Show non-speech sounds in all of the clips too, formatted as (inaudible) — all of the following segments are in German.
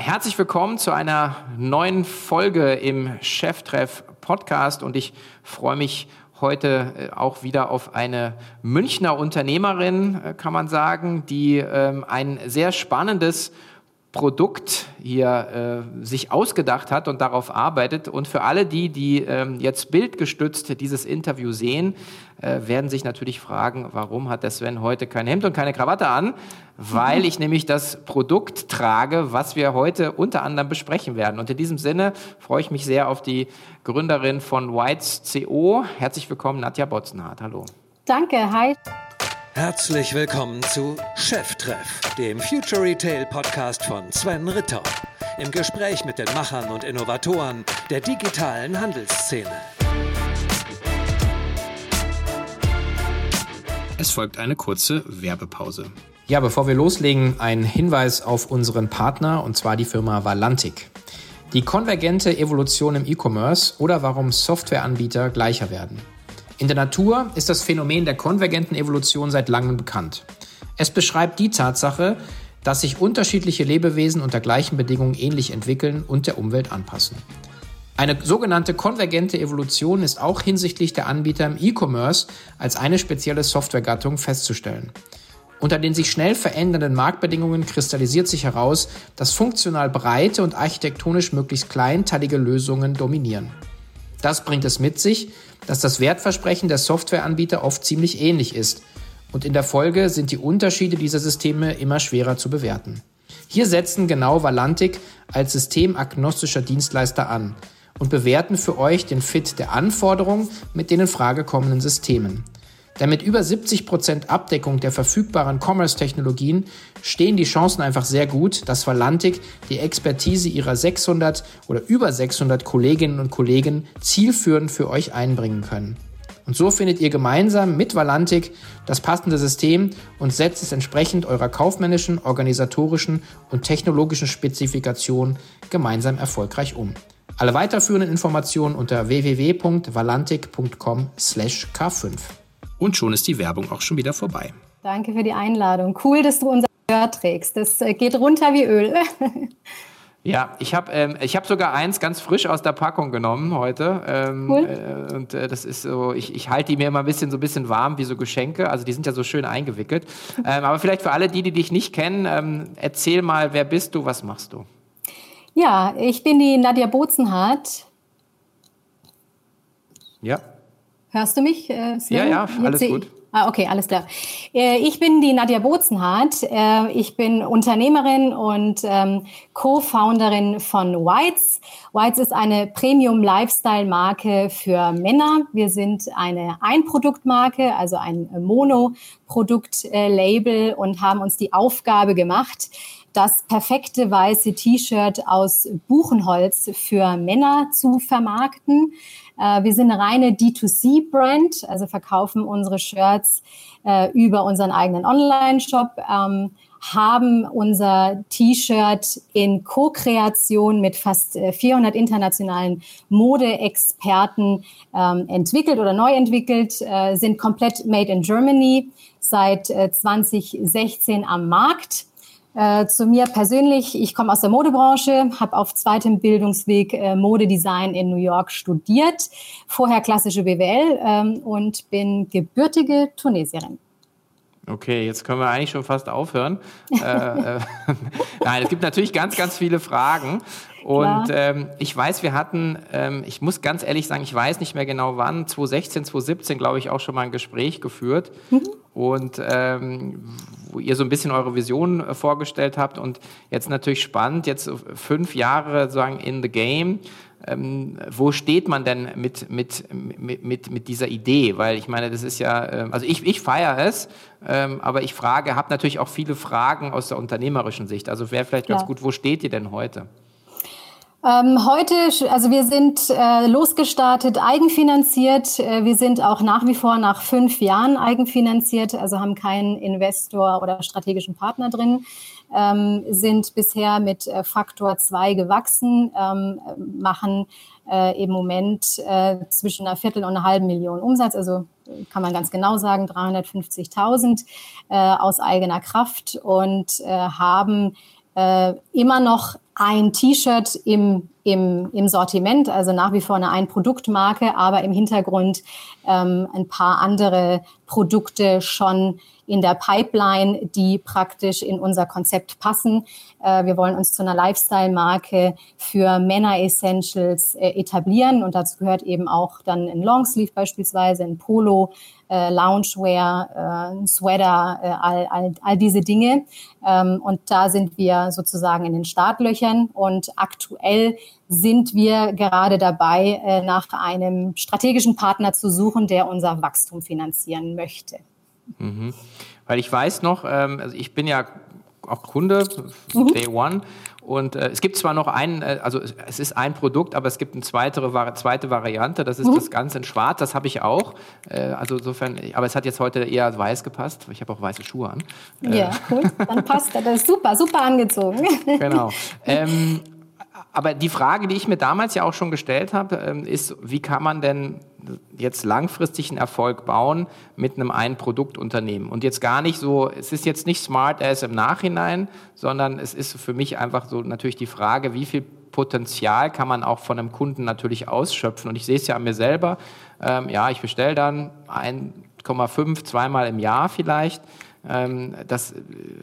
herzlich willkommen zu einer neuen Folge im Cheftreff Podcast und ich freue mich heute äh, auch wieder auf eine Münchner Unternehmerin, äh, kann man sagen, die ähm, ein sehr spannendes Produkt hier äh, sich ausgedacht hat und darauf arbeitet. Und für alle die, die ähm, jetzt bildgestützt dieses Interview sehen, äh, werden sich natürlich fragen, warum hat der Sven heute kein Hemd und keine Krawatte an? Weil ich nämlich das Produkt trage, was wir heute unter anderem besprechen werden. Und in diesem Sinne freue ich mich sehr auf die Gründerin von Whites CO. Herzlich willkommen, Nadja Botzenhardt. Hallo. Danke, hi. Herzlich willkommen zu Cheftreff, dem Future Retail Podcast von Sven Ritter. Im Gespräch mit den Machern und Innovatoren der digitalen Handelsszene. Es folgt eine kurze Werbepause. Ja, bevor wir loslegen, ein Hinweis auf unseren Partner und zwar die Firma Valantic. Die konvergente Evolution im E-Commerce oder warum Softwareanbieter gleicher werden. In der Natur ist das Phänomen der konvergenten Evolution seit langem bekannt. Es beschreibt die Tatsache, dass sich unterschiedliche Lebewesen unter gleichen Bedingungen ähnlich entwickeln und der Umwelt anpassen. Eine sogenannte konvergente Evolution ist auch hinsichtlich der Anbieter im E-Commerce als eine spezielle Softwaregattung festzustellen. Unter den sich schnell verändernden Marktbedingungen kristallisiert sich heraus, dass funktional breite und architektonisch möglichst kleinteilige Lösungen dominieren. Das bringt es mit sich, dass das Wertversprechen der Softwareanbieter oft ziemlich ähnlich ist und in der Folge sind die Unterschiede dieser Systeme immer schwerer zu bewerten. Hier setzen genau Valantic als systemagnostischer Dienstleister an und bewerten für euch den Fit der Anforderungen mit den in Frage kommenden Systemen. Denn mit über 70% Abdeckung der verfügbaren Commerce-Technologien stehen die Chancen einfach sehr gut, dass Valantic die Expertise ihrer 600 oder über 600 Kolleginnen und Kollegen zielführend für euch einbringen können. Und so findet ihr gemeinsam mit Valantic das passende System und setzt es entsprechend eurer kaufmännischen, organisatorischen und technologischen Spezifikation gemeinsam erfolgreich um. Alle weiterführenden Informationen unter www.valantic.com/k5. Und schon ist die Werbung auch schon wieder vorbei. Danke für die Einladung. Cool, dass du unser Shirt trägst. Das äh, geht runter wie Öl. (laughs) Ja, ich habe ähm, ich hab sogar eins ganz frisch aus der Packung genommen heute. Ähm, cool. Äh, und äh, das ist so, ich, ich halte die mir immer ein bisschen so ein bisschen warm wie so Geschenke. Also die sind ja so schön eingewickelt. (laughs) Ähm, aber vielleicht für alle die, die dich nicht kennen, ähm, erzähl mal, wer bist du, was machst du? Ja, ich bin die Nadja Bozenhardt. Ja. Hörst du mich, äh? Ja, ja, alles gut. Ah, okay, alles klar. Äh, ich bin die Nadja Bozenhardt. Äh, ich bin Unternehmerin und ähm, Co-Founderin von Whites. Whites ist eine Premium-Lifestyle-Marke für Männer. Wir sind eine Einproduktmarke, also ein Monoprodukt-Label und haben uns die Aufgabe gemacht, das perfekte weiße T-Shirt aus Buchenholz für Männer zu vermarkten. Äh, wir sind eine reine D2C-Brand, also verkaufen unsere Shirts äh, über unseren eigenen Online-Shop, ähm, haben unser T-Shirt in Co-Kreation mit fast 400 äh, internationalen Modeexperten ähm, entwickelt oder neu entwickelt, sind komplett made in Germany, seit äh, 2016 am Markt äh, zu mir persönlich, ich komme aus der Modebranche, habe auf zweitem Bildungsweg äh, Modedesign in New York studiert, vorher klassische BWL ähm, und bin gebürtige Tunesierin. Okay, jetzt können wir eigentlich schon fast aufhören. äh, äh (laughs) Nein, es gibt natürlich ganz, ganz viele Fragen. Und ähm, ich weiß, wir hatten, ähm, ich muss ganz ehrlich sagen, ich weiß nicht mehr genau wann, 2016, 2017, glaube ich, auch schon mal ein Gespräch geführt. Mhm. Und ähm, wo ihr so ein bisschen eure Vision äh, vorgestellt habt. Und jetzt natürlich spannend, jetzt fünf Jahre sagen in the game. Ähm, wo steht man denn mit, mit, mit, mit, mit dieser Idee? Weil ich meine, das ist ja, äh, also ich, ich feiere es, ähm, aber ich frage, habe natürlich auch viele Fragen aus der unternehmerischen Sicht. Also wäre vielleicht ganz ja. gut, wo steht ihr denn heute? Ähm, heute, also wir sind äh, losgestartet, eigenfinanziert. Äh, wir sind auch nach wie vor nach fünf Jahren eigenfinanziert, also haben keinen Investor oder strategischen Partner drin. Ähm, sind bisher mit äh, Faktor 2 gewachsen, ähm, machen äh, im Moment äh, zwischen einer Viertel und einer halben Million Umsatz, also kann man ganz genau sagen, 350.000 äh, aus eigener Kraft und äh, haben äh, immer noch ein T-Shirt im, im, im Sortiment, also nach wie vor eine Ein-Produkt-Marke, aber im Hintergrund ähm, ein paar andere Produkte schon in der Pipeline, die praktisch in unser Konzept passen. Äh, wir wollen uns zu einer Lifestyle-Marke für Männer-Essentials äh, etablieren und dazu gehört eben auch dann ein Longsleeve beispielsweise, ein Polo, äh, Loungewear, äh, Sweater, äh, all, all, all diese Dinge. Ähm, und da sind wir sozusagen in den Startlöchern und aktuell sind wir gerade dabei, äh, nach einem strategischen Partner zu suchen, der unser Wachstum finanzieren möchte. Mhm. Weil ich weiß noch, ähm, also ich bin ja auch Kunde, mhm. Day One. Und äh, es gibt zwar noch ein, äh, also es ist ein Produkt, aber es gibt eine zweite, zweite Variante, das ist mhm. das Ganze in Schwarz, das habe ich auch. Äh, also insofern, aber es hat jetzt heute eher weiß gepasst, ich habe auch weiße Schuhe an. Ja, äh, cool, dann passt das, ist super, super angezogen. (laughs) Genau. (laughs) Ähm, aber die Frage, die ich mir damals ja auch schon gestellt habe, ähm, ist, wie kann man denn jetzt langfristig einen Erfolg bauen mit einem einen Produktunternehmen? Und jetzt gar nicht so, es ist jetzt nicht smart as im Nachhinein, sondern es ist für mich einfach so natürlich die Frage, wie viel Potenzial kann man auch von einem Kunden natürlich ausschöpfen? Und ich sehe es ja an mir selber. Ähm, ja, ich bestelle dann 1,5, zweimal im Jahr vielleicht ähm, das,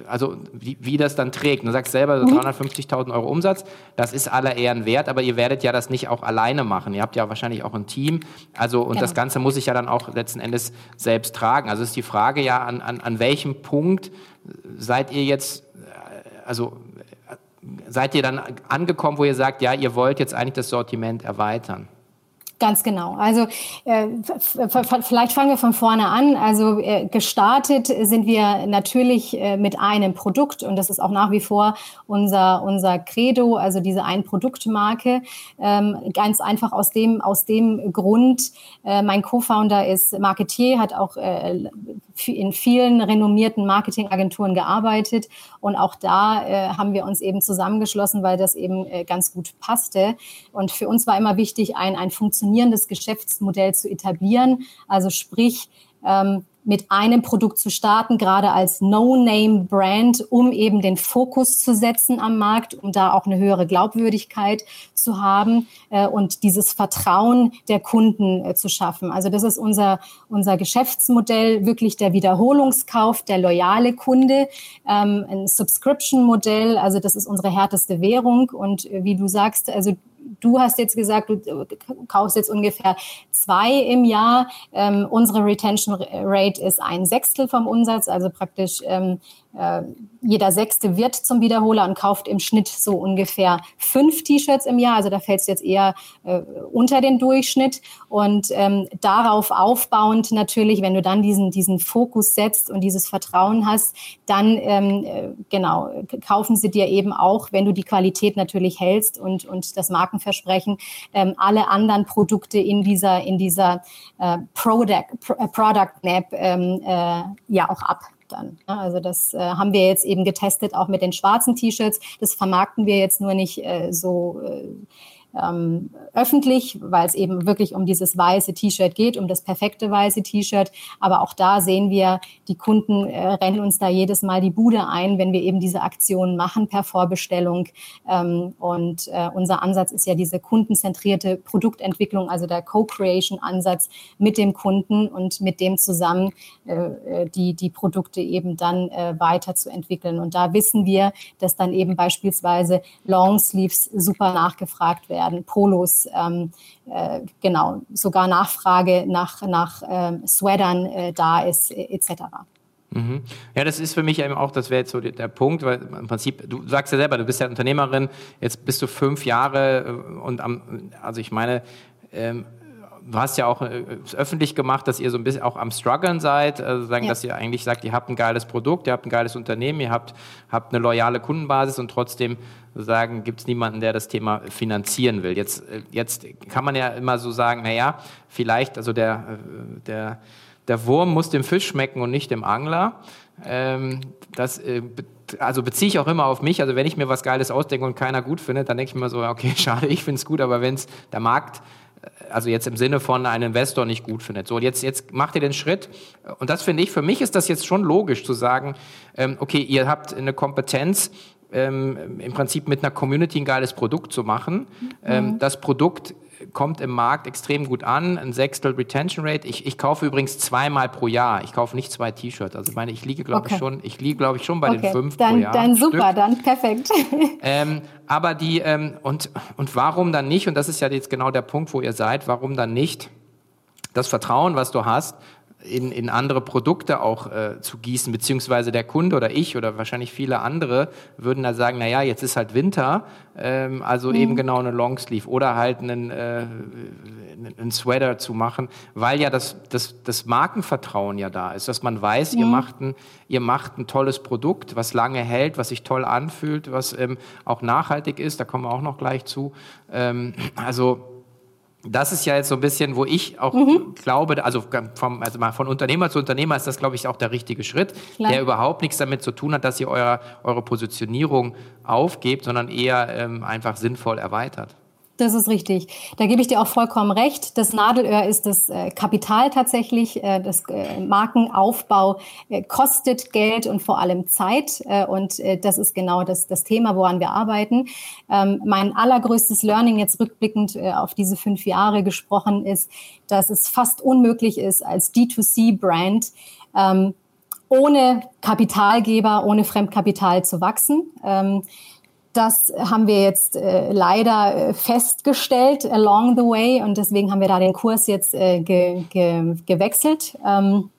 also wie, wie das dann trägt. Du sagst selber, so 350.000 mhm. Euro Umsatz, das ist aller Ehren wert, aber ihr werdet ja das nicht auch alleine machen. Ihr habt ja wahrscheinlich auch ein Team. Also, und genau. das Ganze muss ich ja dann auch letzten Endes selbst tragen. Also ist die Frage ja, an, an, an welchem Punkt seid ihr jetzt, äh, also seid ihr dann angekommen, wo ihr sagt, ja, ihr wollt jetzt eigentlich das Sortiment erweitern? Ganz genau. Also äh, vielleicht fangen wir von vorne an. Also äh, gestartet sind wir natürlich äh, mit einem Produkt und das ist auch nach wie vor unser unser Credo, also diese ein Produktmarke. Ähm, ganz einfach aus dem aus dem Grund. Äh, mein Co-Founder ist Marketier, hat auch äh, in vielen renommierten Marketingagenturen gearbeitet und auch da äh, haben wir uns eben zusammengeschlossen, weil das eben ganz gut passte. Und für uns war immer wichtig, ein ein funktionierendes funktionierendes Geschäftsmodell zu etablieren. Also sprich, ähm, mit einem Produkt zu starten, gerade als No-Name-Brand, um eben den Fokus zu setzen am Markt, um da auch eine höhere Glaubwürdigkeit zu haben äh, und dieses Vertrauen der Kunden äh, zu schaffen. Also das ist unser, unser Geschäftsmodell, wirklich der Wiederholungskauf, der loyale Kunde, ähm, ein Subscription-Modell, also das ist unsere härteste Währung und äh, wie du sagst, also du hast jetzt gesagt, du kaufst jetzt ungefähr zwei im Jahr. Ähm, unsere Retention Rate ist ein Sechstel vom Umsatz, also praktisch ähm, äh, jeder Sechste wird zum Wiederholer und kauft im Schnitt so ungefähr fünf T-Shirts im Jahr. Also da fällt es jetzt eher äh, unter den Durchschnitt. Und ähm, darauf aufbauend natürlich, wenn du dann diesen, diesen Fokus setzt und dieses Vertrauen hast, dann ähm, äh, genau kaufen sie dir eben auch, wenn du die Qualität natürlich hältst und, und das Markenversprechen, ähm, alle anderen Produkte in dieser, in dieser äh, Product, Product Map ähm, äh, ja auch ab dann. Also das äh, haben wir jetzt eben getestet, auch mit den schwarzen T-Shirts. Das vermarkten wir jetzt nur nicht äh, so äh, ähm, öffentlich, weil es eben wirklich um dieses weiße T-Shirt geht, um das perfekte weiße T-Shirt. Aber auch da sehen wir, die Kunden äh, rennen uns da jedes Mal die Bude ein, wenn wir eben diese Aktionen machen per Vorbestellung. Ähm, und äh, unser Ansatz ist ja diese kundenzentrierte Produktentwicklung, also der Co-Creation-Ansatz mit dem Kunden und mit dem zusammen äh, äh die, die Produkte eben dann äh, weiterzuentwickeln. Und da wissen wir, dass dann eben beispielsweise Longsleeves super nachgefragt werden werden, Polos, ähm, äh, genau, sogar Nachfrage nach, nach ähm, Sweatern äh, da ist, etc. Mhm. Ja, das ist für mich eben auch, das wäre jetzt so der, der, Punkt, weil im Prinzip, du sagst ja selber, du bist ja Unternehmerin, jetzt bist du fünf Jahre äh, und am, also ich meine, ähm, du hast ja auch äh, öffentlich gemacht, dass ihr so ein bisschen auch am struggeln seid, also sagen, ja. dass ihr eigentlich sagt, ihr habt ein geiles Produkt, ihr habt ein geiles Unternehmen, ihr habt, habt eine loyale Kundenbasis und trotzdem sagen, gibt es niemanden, der das Thema finanzieren will. Jetzt, äh, jetzt kann man ja immer so sagen, naja, vielleicht, also der, äh, der, der Wurm muss dem Fisch schmecken und nicht dem Angler. Ähm, das also beziehe ich auch immer auf mich. Also wenn ich mir was Geiles ausdenke und keiner gut findet, dann denke ich mir so, okay, (laughs) schade, ich finde es gut, aber wenn es der Markt also jetzt im Sinne von einem Investor nicht gut findet. So, jetzt, jetzt macht ihr den Schritt. Und das finde ich, für mich ist das jetzt schon logisch zu sagen, ähm, okay, ihr habt eine Kompetenz, ähm, im Prinzip mit einer Community ein geiles Produkt zu machen. Mhm. Ähm, das Produkt kommt im Markt extrem gut an, ein Sechstel Retention Rate. Ich, ich kaufe übrigens zweimal pro Jahr. Ich kaufe nicht zwei T-Shirts. Also ich meine, ich liege glaube okay. ich schon, ich liege glaube ich schon bei okay. den fünf dann, pro Jahr. Dann super, Stück. dann perfekt. (laughs) Ähm, aber die ähm, und und warum dann nicht? Und das ist ja jetzt genau der Punkt, wo ihr seid. Warum dann nicht? Das Vertrauen, was du hast, in, in andere Produkte auch äh, zu gießen, beziehungsweise der Kunde oder ich oder wahrscheinlich viele andere würden da sagen, na ja, jetzt ist halt Winter, ähm, also mhm. eben genau eine Longsleeve oder halt einen, äh, einen Sweater zu machen, weil ja das, das, das Markenvertrauen ja da ist, dass man weiß, mhm. ihr, macht ein, ihr macht ein tolles Produkt, was lange hält, was sich toll anfühlt, was ähm, auch nachhaltig ist, da kommen wir auch noch gleich zu. Ähm, also das ist ja jetzt so ein bisschen, wo ich auch mhm. glaube, also, vom, also mal von Unternehmer zu Unternehmer ist das, glaube ich, auch der richtige Schritt, Klar. der überhaupt nichts damit zu tun hat, dass ihr euer, eure Positionierung aufgebt, sondern eher ähm, einfach sinnvoll erweitert. Das ist richtig. Da gebe ich dir auch vollkommen recht. Das Nadelöhr ist das äh, Kapital tatsächlich. Äh, das äh, Markenaufbau kostet Geld und vor allem Zeit. Und das ist genau das, das Thema, woran wir arbeiten. Ähm, mein allergrößtes Learning jetzt rückblickend auf diese fünf Jahre gesprochen ist, dass es fast unmöglich ist, als D2C-Brand ähm, ohne Kapitalgeber, ohne Fremdkapital zu wachsen. Das haben wir jetzt äh, leider äh, festgestellt along the way und deswegen haben wir da den Kurs jetzt äh, ge, ge, gewechselt. Ähm,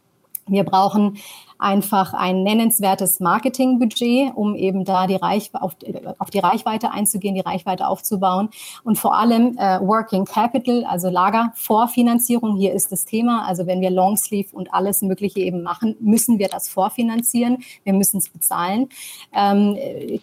wir brauchen einfach ein nennenswertes Marketingbudget, um eben da die Reich auf, auf, die Reichweite einzugehen, die Reichweite aufzubauen und vor allem äh, Working Capital, also Lagervorfinanzierung. Hier ist das Thema. Also wenn wir Longsleeve und alles Mögliche eben machen, müssen wir das vorfinanzieren. Wir müssen es bezahlen. Ähm,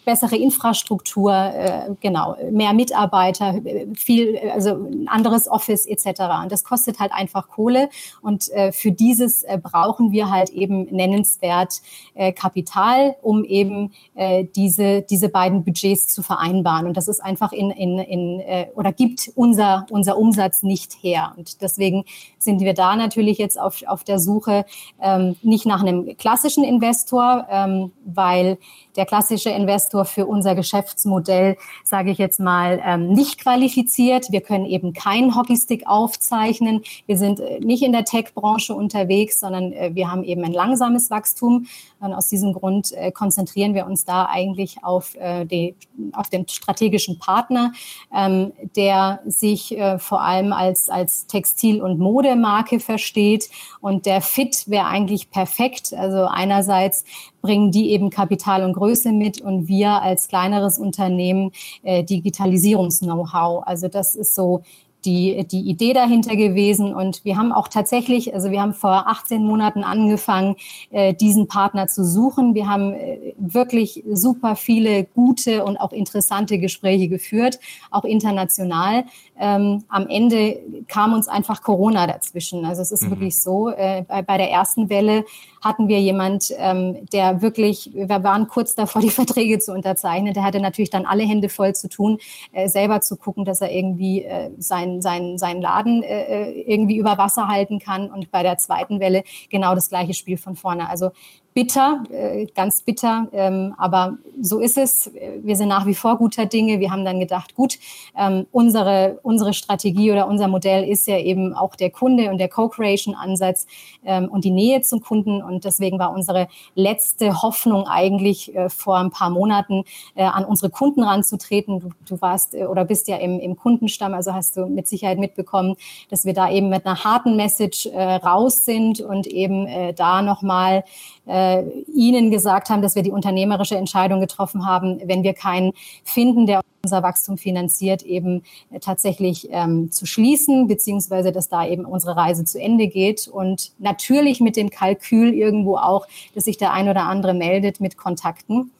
bessere Infrastruktur, äh, genau, mehr Mitarbeiter, viel, also ein anderes Office etc. Und das kostet halt einfach Kohle. Und äh, für dieses äh, brauchen wir halt eben nennenswert nennenswert äh, Kapital, um eben äh, diese, diese beiden Budgets zu vereinbaren. Und das ist einfach in, in, in äh, oder gibt unser, unser Umsatz nicht her. Und deswegen sind wir da natürlich jetzt auf, auf der Suche ähm, nicht nach einem klassischen Investor, ähm, weil der klassische Investor für unser Geschäftsmodell, sage ich jetzt mal, ähm, nicht qualifiziert. Wir können eben keinen Hockeystick aufzeichnen. Wir sind äh, nicht in der Tech-Branche unterwegs, sondern äh, wir haben eben ein langsames Wachstum. Und aus diesem Grund äh, konzentrieren wir uns da eigentlich auf, die, auf den strategischen Partner, ähm, der sich vor allem als, als Textil- und Modemarke versteht. Und der Fit wäre eigentlich perfekt. Also einerseits bringen die eben Kapital und Größe mit und wir als kleineres Unternehmen äh, Digitalisierungs-Know-how. Also das ist so die, die Idee dahinter gewesen. Und wir haben auch tatsächlich, also wir haben vor 18 Monaten angefangen, äh, diesen Partner zu suchen. Wir haben äh, wirklich super viele gute und auch interessante Gespräche geführt, auch international. Ähm, am Ende kam uns einfach Corona dazwischen. Also es ist mhm. wirklich so, äh, bei, bei der ersten Welle hatten wir jemand, ähm, der wirklich, wir waren kurz davor, (laughs) die Verträge zu unterzeichnen. Der hatte natürlich dann alle Hände voll zu tun, äh, selber zu gucken, dass er irgendwie äh, sein, sein, seinen Laden äh, äh, irgendwie über Wasser halten kann. Und bei der zweiten Welle genau das gleiche Spiel von vorne. Also bitter, äh, ganz bitter, ähm, aber so ist es. Wir sind nach wie vor guter Dinge. Wir haben dann gedacht, gut, ähm, unsere, unsere Strategie oder unser Modell ist ja eben auch der Kunde und der Co-Creation-Ansatz ähm, und die Nähe zum Kunden. Und deswegen war unsere letzte Hoffnung eigentlich äh, vor ein paar Monaten äh, an unsere Kunden ranzutreten. Du, du warst äh, oder bist ja im, im Kundenstamm, also hast du mit Sicherheit mitbekommen, dass wir da eben mit einer harten Message äh, raus sind und eben äh, da nochmal äh, Ihnen gesagt haben, dass wir die unternehmerische Entscheidung getroffen haben, wenn wir keinen finden, der unser Wachstum finanziert, eben tatsächlich ähm, zu schließen, beziehungsweise dass da eben unsere Reise zu Ende geht. Und natürlich mit dem Kalkül irgendwo auch, dass sich der ein oder andere meldet mit Kontakten.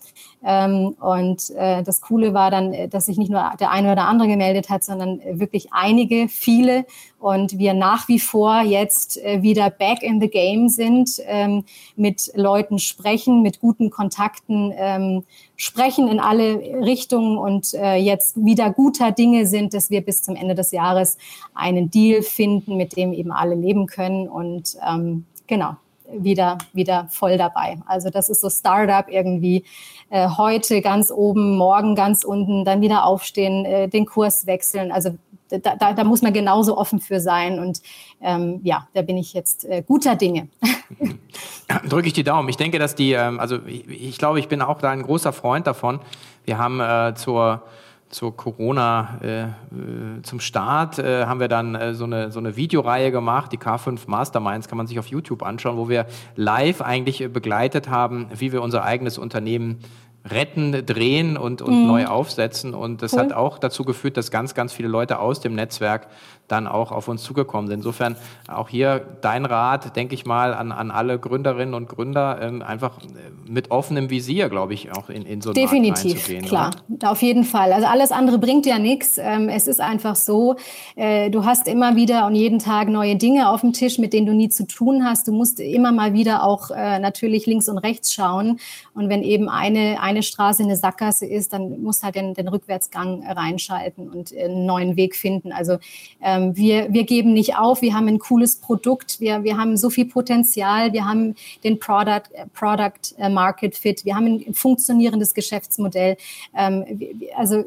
Ähm, und äh, das Coole war dann, äh, dass sich nicht nur der eine oder andere gemeldet hat, sondern äh, wirklich einige, viele. Und wir nach wie vor jetzt äh, wieder back in the game sind, ähm, mit Leuten sprechen, mit guten Kontakten ähm, sprechen in alle Richtungen und äh, jetzt wieder guter Dinge sind, dass wir bis zum Ende des Jahres einen Deal finden, mit dem eben alle leben können. Und ähm, genau, wieder, wieder voll dabei. Also das ist so Startup irgendwie äh, heute ganz oben, morgen ganz unten, dann wieder aufstehen, äh, den Kurs wechseln. Also da, da, da muss man genauso offen für sein. Und ähm, ja, da bin ich jetzt äh, guter Dinge. (laughs) Drücke ich die Daumen. Ich denke, dass die, ähm, also ich, ich, glaube, ich bin auch da ein großer Freund davon. Wir haben äh, zur zur Corona, äh, äh, zum Start äh, haben wir dann äh, so, eine, so eine Videoreihe gemacht, die K5 Masterminds, kann man sich auf YouTube anschauen, wo wir live eigentlich begleitet haben, wie wir unser eigenes Unternehmen retten, drehen und, und mhm. neu aufsetzen. Und das cool. hat auch dazu geführt, dass ganz, ganz viele Leute aus dem Netzwerk dann auch auf uns zugekommen sind. Insofern auch hier dein Rat, denke ich mal, an, an alle Gründerinnen und Gründer, ähm, einfach äh, mit offenem Visier, glaube ich, auch in, in so einen Definitiv, klar, oder? auf jeden Fall. Also alles andere bringt ja nichts. Ähm, es ist einfach so, äh, du hast immer wieder und jeden Tag neue Dinge auf dem Tisch, mit denen du nie zu tun hast. Du musst immer mal wieder auch äh, natürlich links und rechts schauen. Und wenn eben eine, eine Straße eine Sackgasse ist, dann musst halt den, den Rückwärtsgang reinschalten und einen neuen Weg finden. Also ähm, wir, wir geben nicht auf, wir haben ein cooles Produkt, wir, wir haben so viel Potenzial, wir haben den Product, Product äh, Market Fit, wir haben ein funktionierendes Geschäftsmodell. Ähm, also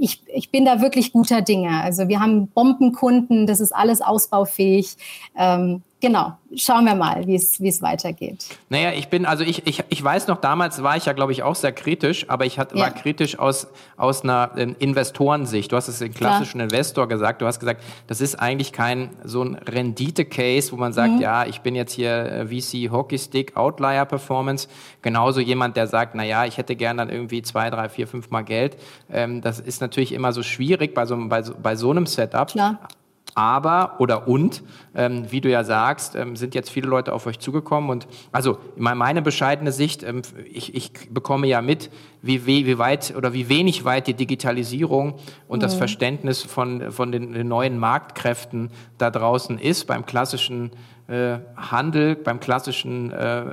ich, ich bin da wirklich guter Dinge. Also wir haben Bombenkunden, das ist alles ausbaufähig. Ähm, genau, schauen wir mal, wie es weitergeht. Naja, ich bin, also ich, ich, ich weiß noch, damals war ich ja, glaube ich, auch sehr kritisch, aber ich hat, ja. war kritisch aus, aus einer äh, Investorensicht. Du hast es den klassischen Klar. Investor gesagt, du hast gesagt, das ist eigentlich kein so ein Rendite-Case, wo man sagt, mhm. ja, ich bin jetzt hier äh, VC Hockeystick, Outlier Performance, genauso jemand, der sagt, na ja, ich hätte gern dann irgendwie zwei, drei, vier, fünf Mal Geld. Ähm, das ist natürlich immer so schwierig bei so, bei bei so einem Setup. Klar. Aber oder und, ähm, wie du ja sagst, ähm, sind jetzt viele Leute auf euch zugekommen. Und also meine bescheidene Sicht, ähm, ich, ich bekomme ja mit, wie, wie weit oder wie wenig weit die Digitalisierung und mhm. das Verständnis von, von den, den, neuen Marktkräften da draußen ist beim klassischen Handel, beim klassischen, äh,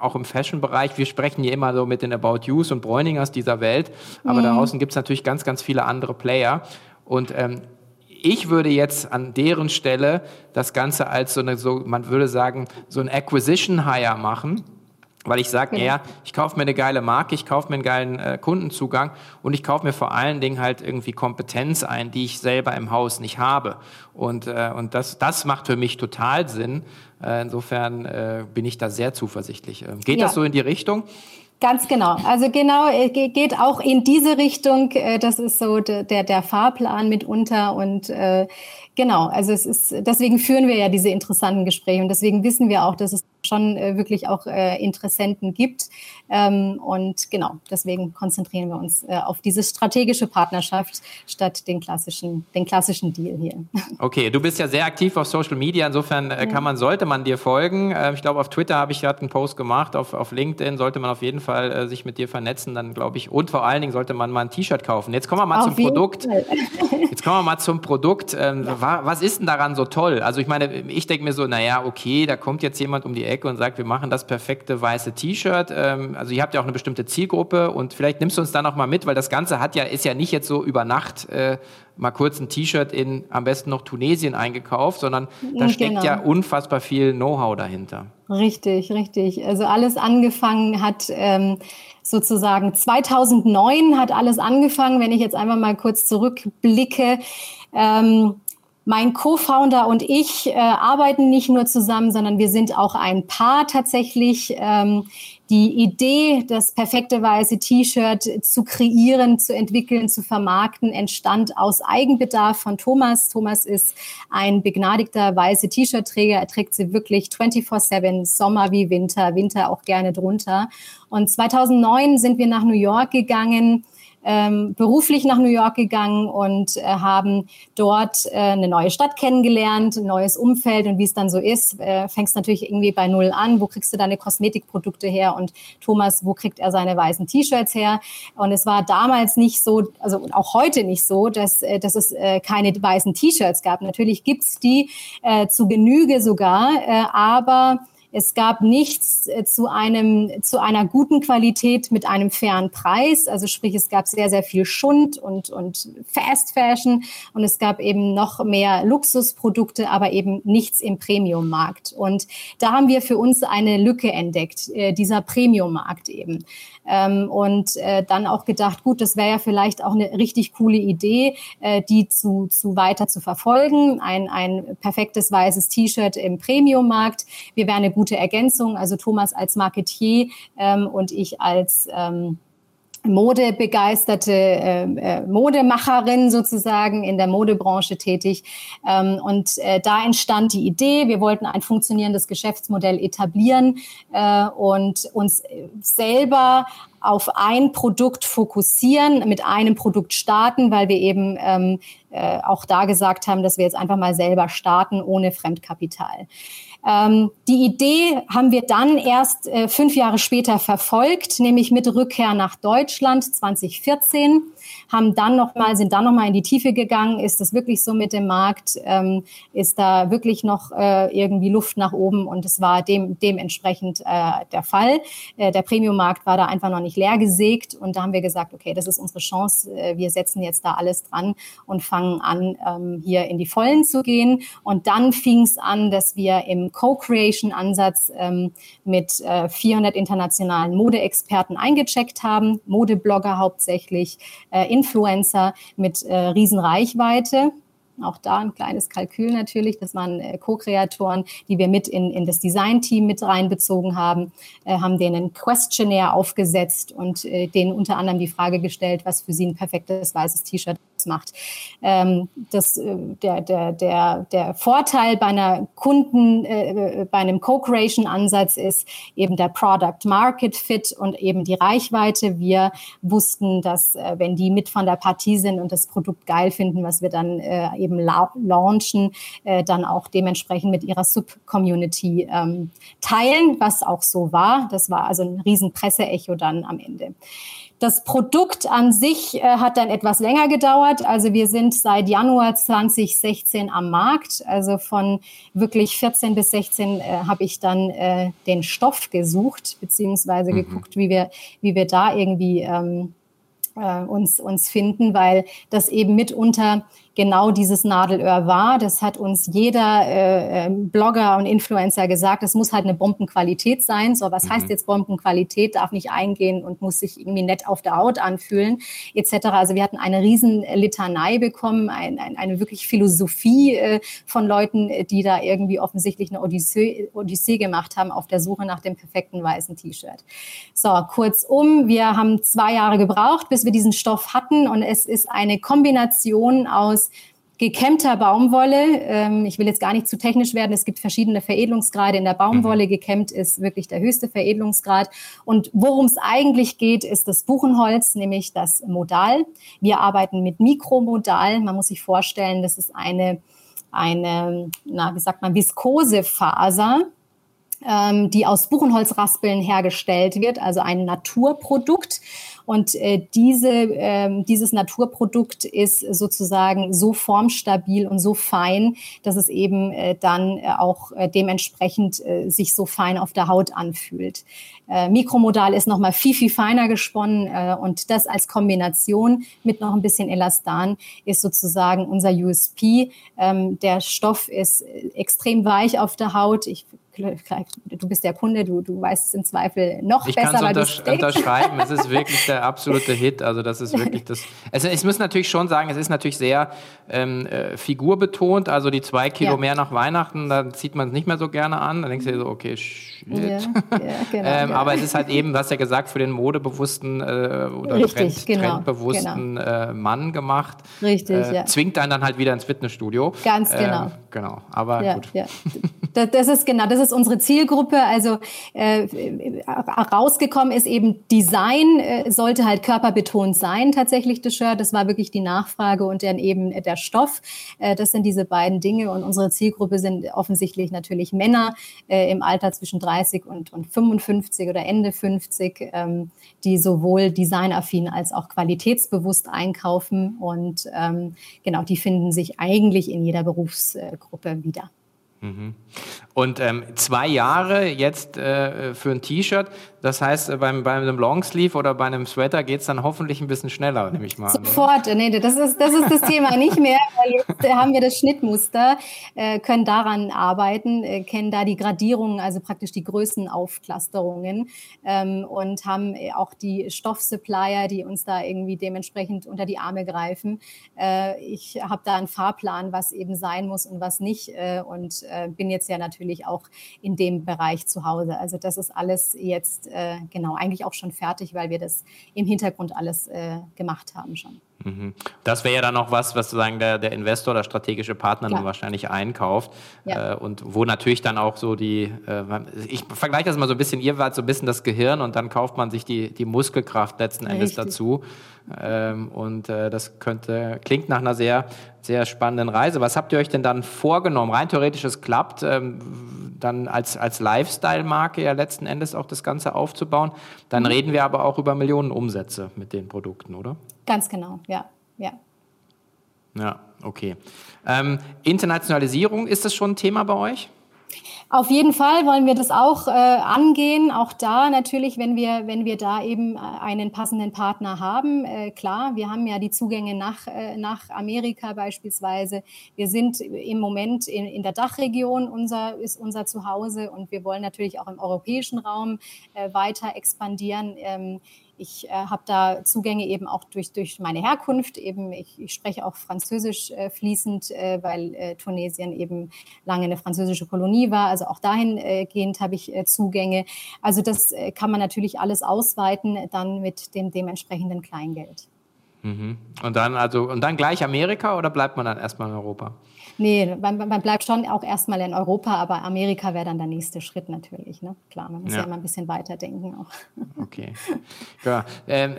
auch im Fashion-Bereich. Wir sprechen hier immer so mit den About Yous und Bräuningers dieser Welt, aber mhm. da draußen gibt es natürlich ganz, ganz viele andere Player. Und ähm, ich würde jetzt an deren Stelle das Ganze als so eine, so, man würde sagen, so ein Acquisition Hire machen. Weil ich sage, genau. ja, ich kaufe mir eine geile Marke, ich kaufe mir einen geilen äh, Kundenzugang und ich kaufe mir vor allen Dingen halt irgendwie Kompetenz ein, die ich selber im Haus nicht habe. Und, äh, und das, das macht für mich total Sinn. Äh, insofern äh, bin ich da sehr zuversichtlich. Ähm, geht ja. das so in die Richtung? Ganz genau. Also genau, äh, geht auch in diese Richtung. Äh, das ist so der, der Fahrplan mitunter und äh, genau, also es ist, deswegen führen wir ja diese interessanten Gespräche und deswegen wissen wir auch, dass es schon äh, wirklich auch äh, Interessenten gibt. Ähm, und genau, deswegen konzentrieren wir uns äh, auf diese strategische Partnerschaft statt den klassischen, den klassischen Deal hier. (laughs) Okay, du bist ja sehr aktiv auf Social Media, insofern äh, kann man, sollte man dir folgen. Äh, ich glaube, auf Twitter habe ich gerade einen Post gemacht, auf, auf LinkedIn sollte man auf jeden Fall äh, sich mit dir vernetzen, dann glaube ich, und vor allen Dingen sollte man mal ein T-Shirt kaufen. Jetzt kommen wir mal auf zum Produkt. (laughs) Jetzt kommen wir mal zum Produkt. Ähm, ja. Was ist denn daran so toll? Also ich meine, ich denke mir so, naja, okay, da kommt jetzt jemand um die Ecke und sagt, wir machen das perfekte weiße T-Shirt. Ähm, also ihr habt ja auch eine bestimmte Zielgruppe und vielleicht nimmst du uns da noch mal mit, weil das Ganze hat ja, ist ja nicht jetzt so über Nacht äh, mal kurz ein T-Shirt in am besten noch Tunesien eingekauft, sondern da steckt genau. ja unfassbar viel Know-how dahinter. Richtig, richtig. Also alles angefangen hat ähm, sozusagen 2009 hat alles angefangen, wenn ich jetzt einfach mal kurz zurückblicke. Ähm, mein Co-Founder und ich äh, arbeiten nicht nur zusammen, sondern wir sind auch ein Paar tatsächlich. Ähm, die Idee, das perfekte weiße T-Shirt zu kreieren, zu entwickeln, zu vermarkten, entstand aus Eigenbedarf von Thomas. Thomas ist ein begnadigter weiße T-Shirt-Träger. Er trägt sie wirklich 24-7, Sommer wie Winter, Winter auch gerne drunter. Und 2009 sind wir nach New York gegangen ähm, beruflich nach New York gegangen und äh, haben dort äh, eine neue Stadt kennengelernt, ein neues Umfeld und wie es dann so ist, äh, fängst natürlich irgendwie bei Null an. Wo kriegst du deine Kosmetikprodukte her? Und Thomas, wo kriegt er seine weißen T-Shirts her? Und es war damals nicht so, also auch heute nicht so, dass, äh, dass es äh, keine weißen T-Shirts gab. Natürlich gibt's die äh, zu Genüge sogar, äh, aber Es gab nichts äh, zu einem, zu einer guten Qualität mit einem fairen Preis. Also sprich, es gab sehr, sehr viel Schund und, und Fast Fashion und es gab eben noch mehr Luxusprodukte, aber eben nichts im Premium-Markt. Und da haben wir für uns eine Lücke entdeckt, äh, dieser Premium-Markt eben. Ähm, und äh, dann auch gedacht, gut, das wäre ja vielleicht auch eine richtig coole Idee, die zu, zu weiter zu verfolgen. Ein, ein perfektes weißes T-Shirt im Premium-Markt. Wir wären eine gute Ergänzung. Also Thomas als Marketier ähm, und ich als ähm, modebegeisterte äh, äh, Modemacherin sozusagen in der Modebranche tätig. Ähm, und äh, da entstand die Idee, wir wollten ein funktionierendes Geschäftsmodell etablieren äh, und uns selber auf ein Produkt fokussieren, mit einem Produkt starten, weil wir eben ähm, äh, auch da gesagt haben, dass wir jetzt einfach mal selber starten ohne Fremdkapital. Ähm, die Idee haben wir dann erst äh, fünf Jahre später verfolgt, nämlich mit Rückkehr nach Deutschland 2014 haben dann noch mal, sind dann noch mal in die Tiefe gegangen. Ist das wirklich so mit dem Markt? Ähm, ist da wirklich noch äh, irgendwie Luft nach oben? Und es war dem, dementsprechend äh, der Fall. Äh, der Premium-Markt war da einfach noch nicht leer gesägt. Und da haben wir gesagt, okay, das ist unsere Chance. Äh, wir setzen jetzt da alles dran und fangen an, ähm, hier in die Vollen zu gehen. Und dann fing es an, dass wir im Co-Creation-Ansatz ähm, mit äh, 400 internationalen Modeexperten eingecheckt haben, Modeblogger hauptsächlich, äh, Influencer mit äh, Riesenreichweite. Auch da ein kleines Kalkül natürlich. Das waren äh, Co-Kreatoren, die wir mit in, in das Design-Team mit reinbezogen haben, äh, haben denen ein Questionnaire aufgesetzt und äh, denen unter anderem die Frage gestellt, was für sie ein perfektes weißes T-Shirt macht. Ähm, das, äh, der, der, der, der Vorteil bei einer Kunden, äh, bei einem Co-Creation-Ansatz ist eben der Product Market Fit und eben die Reichweite. Wir wussten, dass äh, wenn die mit von der Partie sind und das Produkt geil finden, was wir dann äh, eben la launchen, äh, dann auch dementsprechend mit ihrer Sub-Community ähm, teilen, was auch so war. Das war also ein riesen Presseecho dann am Ende. Das Produkt an sich äh, hat dann etwas länger gedauert. Also wir sind seit Januar 2016 am Markt. Also von wirklich 14 bis 16 äh, habe ich dann äh, den Stoff gesucht, beziehungsweise mhm. geguckt, wie wir, wie wir da irgendwie ähm, äh, uns, uns finden, weil das eben mitunter genau dieses Nadelöhr war. Das hat uns jeder äh, ähm, Blogger und Influencer gesagt. Es muss halt eine Bombenqualität sein. So, was mhm. heißt jetzt Bombenqualität? Darf nicht eingehen und muss sich irgendwie nett auf der Haut anfühlen, etc. Also wir hatten eine riesen Litanei bekommen, ein, ein, eine wirklich Philosophie äh, von Leuten, die da irgendwie offensichtlich eine Odyssee, Odyssee gemacht haben auf der Suche nach dem perfekten weißen T-Shirt. So, kurzum, wir haben zwei Jahre gebraucht, bis wir diesen Stoff hatten und es ist eine Kombination aus aus gekämmter Baumwolle. Ähm, ich will jetzt gar nicht zu technisch werden. Es gibt verschiedene Veredelungsgrade in der Baumwolle. Mhm. Gekämmt ist wirklich der höchste Veredelungsgrad. Und worum es eigentlich geht, ist das Buchenholz, nämlich das Modal. Wir arbeiten mit Mikromodal. Man muss sich vorstellen, das ist eine, eine, na, wie sagt man, Viskosefaser ähm, die aus Buchenholzraspeln hergestellt wird, also ein Naturprodukt. Und äh, diese, äh, dieses Naturprodukt ist sozusagen so formstabil und so fein, dass es eben äh, dann äh, auch äh, dementsprechend äh, sich so fein auf der Haut anfühlt. Mikromodal ist nochmal viel, viel feiner gesponnen und das als Kombination mit noch ein bisschen Elastan ist sozusagen unser USP. Ähm, der Stoff ist extrem weich auf der Haut. Ich du bist der Kunde, du, du weißt es im Zweifel noch ich besser. Ich kann es unter, unterschreiben, es ist wirklich (laughs) der absolute Hit. Also das ist wirklich das. Also ich muss natürlich schon sagen, es ist natürlich sehr ähm, äh, figurbetont. Also die zwei Kilo ja. mehr nach Weihnachten, da zieht man es nicht mehr so gerne an. Da denkst du dir so, okay, shit. Ja, ja, (laughs) genau, ähm, aber es ist halt eben, was ja gesagt, für den modebewussten äh, oder Richtig, Trend, genau, trendbewussten genau. Äh, Mann gemacht. Richtig, äh, ja. Zwingt einen dann halt wieder ins Fitnessstudio. Ganz genau. genau, aber gut. (laughs) Das, das ist genau, das ist unsere Zielgruppe. Also äh, rausgekommen ist eben Design, äh, sollte halt körperbetont sein, tatsächlich das Shirt. Das war wirklich die Nachfrage und dann eben der Stoff. Äh, das sind diese beiden Dinge. Und unsere Zielgruppe sind offensichtlich natürlich Männer äh, im Alter zwischen 30 und, und 55 oder Ende 50, ähm, die sowohl designaffin als auch qualitätsbewusst einkaufen. Und ähm, genau, die finden sich eigentlich in jeder Berufsgruppe wieder. Mhm. Und ähm, zwei Jahre jetzt äh, für ein T-Shirt, das heißt, äh, beim, bei einem Longsleeve oder bei einem Sweater geht es dann hoffentlich ein bisschen schneller, nehme ich mal. Sofort, nee, das ist, das ist das Thema nicht mehr, weil jetzt äh, haben wir das Schnittmuster, äh, können daran arbeiten, kennen da die Gradierungen, also praktisch die Größenaufclusterungen ähm, und haben auch die Stoffsupplier, die uns da irgendwie dementsprechend unter die Arme greifen. Ich habe da einen Fahrplan, was eben sein muss und was nicht und bin jetzt ja natürlich auch in dem Bereich zu Hause. Also das ist alles jetzt äh, genau eigentlich auch schon fertig, weil wir das im Hintergrund alles äh, gemacht haben schon. Mhm. Das wäre ja dann auch was, was sozusagen der, der Investor oder strategische Partner dann wahrscheinlich einkauft. Ja. Äh, und wo natürlich dann auch so die, äh, ich vergleiche das mal so ein bisschen, ihr wart so ein bisschen das Gehirn und dann kauft man sich die, die Muskelkraft letzten Endes Richtig. dazu. Ähm, und äh, das könnte, klingt nach einer sehr, sehr spannenden Reise. Was habt ihr euch denn dann vorgenommen? Rein theoretisch, es klappt, ähm, dann als, als Lifestyle-Marke ja letzten Endes auch das Ganze aufzubauen. Dann mhm. reden wir aber auch über Millionen Umsätze mit den Produkten, oder? Ganz genau, ja, ja. Ja, okay. Ähm, Internationalisierung, ist das schon ein Thema bei euch? Auf jeden Fall wollen wir das auch äh, angehen. Auch da natürlich, wenn wir, wenn wir da eben äh, einen passenden Partner haben. Äh, klar, wir haben ja die Zugänge nach, äh, nach Amerika beispielsweise. Wir sind im Moment in, in der Dachregion, unser, ist unser Zuhause und wir wollen natürlich auch im europäischen Raum äh, weiter expandieren. Ähm, ich äh, habe da Zugänge eben auch durch, durch meine Herkunft. Eben, ich, ich spreche auch Französisch äh, fließend, äh, weil äh, Tunesien eben lange eine französische Kolonie war. Also auch dahingehend habe ich äh, Zugänge. Also das äh, kann man natürlich alles ausweiten, dann mit dem dementsprechenden Kleingeld. Mhm. Und dann also und dann gleich Amerika oder bleibt man dann erstmal in Europa? Nee, man, man bleibt schon auch erstmal in Europa, aber Amerika wäre dann der nächste Schritt natürlich. Ne? Klar, man muss ja. ja immer ein bisschen weiterdenken auch. Okay. Ja, ähm,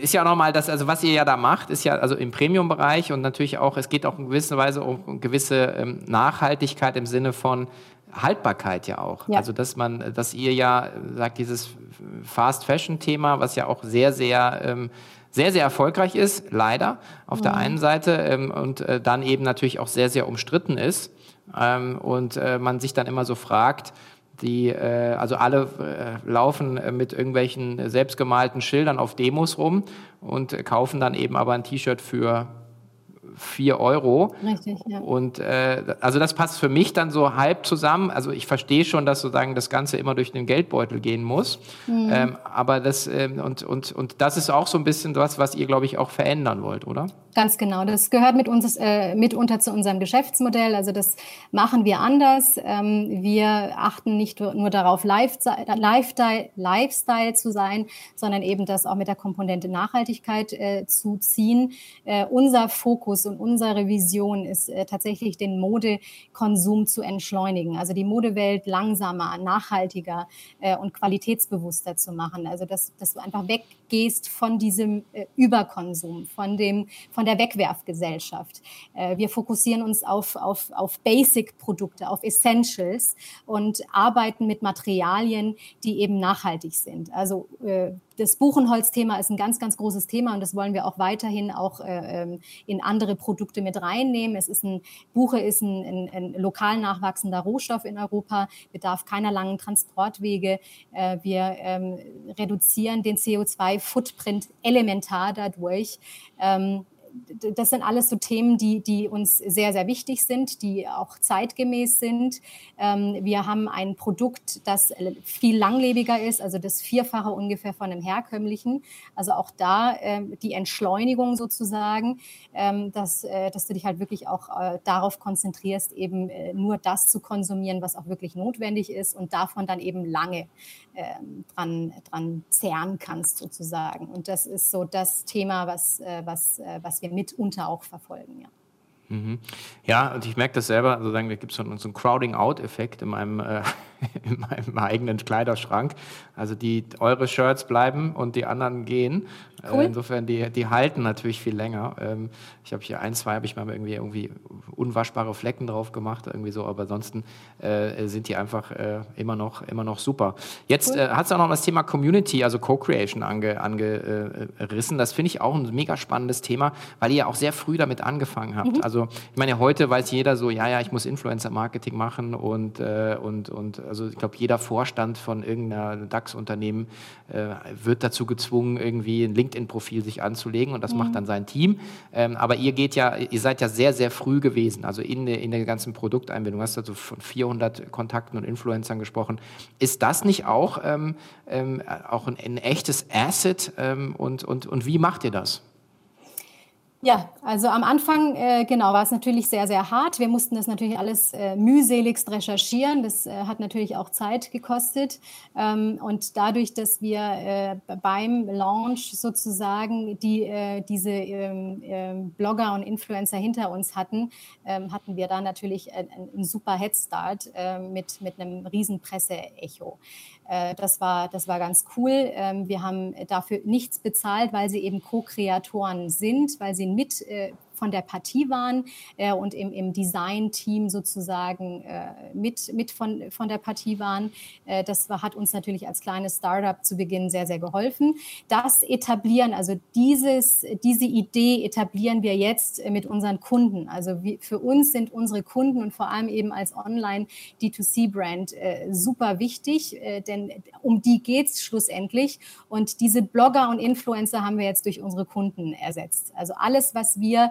ist ja auch nochmal das, also was ihr ja da macht, ist ja also im Premium-Bereich und natürlich auch, es geht auch in gewisser Weise um gewisse ähm, Nachhaltigkeit im Sinne von Haltbarkeit ja auch. Ja. Also dass man, dass ihr ja sagt, dieses Fast Fashion Thema, was ja auch sehr, sehr ähm, sehr, sehr erfolgreich ist, leider, auf mhm. der einen Seite ähm, und äh, dann eben natürlich auch sehr, sehr umstritten ist. Ähm, und äh, man sich dann immer so fragt, die, äh, also alle äh, laufen äh, mit irgendwelchen selbstgemalten Schildern auf Demos rum und kaufen dann eben aber ein T-Shirt für 4 Euro. Richtig, ja. Und äh, also das passt für mich dann so halb zusammen. Also ich verstehe schon, dass sozusagen das Ganze immer durch den Geldbeutel gehen muss. Mhm. Ähm, aber das ähm, und, und, und das ist auch so ein bisschen was, was ihr, glaube ich, auch verändern wollt, oder? Ganz genau. Das gehört mit uns, äh, mitunter zu unserem Geschäftsmodell. Also das machen wir anders. Ähm, wir achten nicht nur darauf, Lifestyle, Lifestyle zu sein, sondern eben das auch mit der Komponente Nachhaltigkeit äh, zu ziehen. Äh, unser Fokus und unsere Vision ist äh, tatsächlich, den Modekonsum zu entschleunigen. Also die Modewelt langsamer, nachhaltiger äh, und qualitätsbewusster zu machen. Also dass, dass du einfach weggehst von diesem äh, Überkonsum, von dem, von der Wegwerfgesellschaft. Äh, wir fokussieren uns auf, auf, auf Basic-Produkte, auf Essentials und arbeiten mit Materialien, die eben nachhaltig sind. Also äh, das Buchenholz-Thema ist ein ganz, ganz großes Thema und das wollen wir auch weiterhin auch äh, ähm, in andere Produkte mit reinnehmen. Es ist ein, Buche ist ein, ein, ein lokal nachwachsender Rohstoff in Europa, bedarf keiner langen Transportwege. Äh, wir ähm, reduzieren den CO2-Footprint elementar dadurch. Ähm, das sind alles so Themen, die, die uns sehr, sehr wichtig sind, die auch zeitgemäß sind. Ähm, wir haben ein Produkt, das viel langlebiger ist, also das Vierfache ungefähr von einem herkömmlichen. Also auch da ähm, die Entschleunigung sozusagen, ähm, dass, äh, dass du dich halt wirklich auch äh, darauf konzentrierst, eben äh, nur das zu konsumieren, was auch wirklich notwendig ist und davon dann eben lange dran, dran zehren kannst sozusagen. Und das ist so das Thema, was, was, was wir mitunter auch verfolgen, ja. Mhm. Ja, und ich merke das selber, sozusagen, da gibt es so einen Crowding-out-Effekt in meinem, äh, (laughs) in meinem eigenen Kleiderschrank. Also die eure Shirts bleiben und die anderen gehen. Cool. Äh, insofern, die, die halten natürlich viel länger. Ähm, ich habe hier ein, zwei, habe ich mal irgendwie, irgendwie unwaschbare Flecken drauf gemacht, irgendwie so, aber ansonsten äh, sind die einfach äh, immer, noch, immer noch super. Jetzt cool. äh, hat es auch noch das Thema Community, also Co-Creation angerissen. Ange, das finde ich auch ein mega spannendes Thema, weil ihr ja auch sehr früh damit angefangen habt. Mhm. Also ich meine, heute weiß jeder so, ja, ja, ich muss Influencer-Marketing machen und, äh, und, und also ich glaube, jeder Vorstand von irgendeiner DAX-Unternehmen äh, wird dazu gezwungen, irgendwie ein LinkedIn-Profil sich anzulegen und das mhm. macht dann sein Team. Ähm, aber ihr geht ja, ihr seid ja sehr, sehr früh gewesen, also in, in der ganzen Produkteinbindung. Du hast also von 400 Kontakten und Influencern gesprochen. Ist das nicht auch, ähm, ähm, auch ein, ein, echtes Asset ähm, und, und, und wie macht ihr das? Ja, also am Anfang, äh, genau, war es natürlich sehr, sehr hart. Wir mussten das natürlich alles äh, mühseligst recherchieren. Das äh, hat natürlich auch Zeit gekostet. Ähm, und dadurch, dass wir äh, beim Launch sozusagen die, äh, diese ähm, ähm, Blogger und Influencer hinter uns hatten, ähm, hatten wir da natürlich einen super Headstart äh, mit, mit einem riesen Presseecho. Das, war, das war ganz cool. Ähm, wir haben dafür nichts bezahlt, weil sie eben Co-Kreatoren sind, weil sie mit äh, von der Partie waren äh, und im, im Design-Team sozusagen äh, mit, mit von, von der Partie waren. Äh, das war, hat uns natürlich als kleines Startup zu Beginn sehr, sehr geholfen. Das etablieren, also dieses, diese Idee etablieren wir jetzt mit unseren Kunden. Also wie, für uns sind unsere Kunden und vor allem eben als Online-D2C-Brand äh, super wichtig, äh, denn um die geht es schlussendlich. Und diese Blogger und Influencer haben wir jetzt durch unsere Kunden ersetzt. Also alles, was wir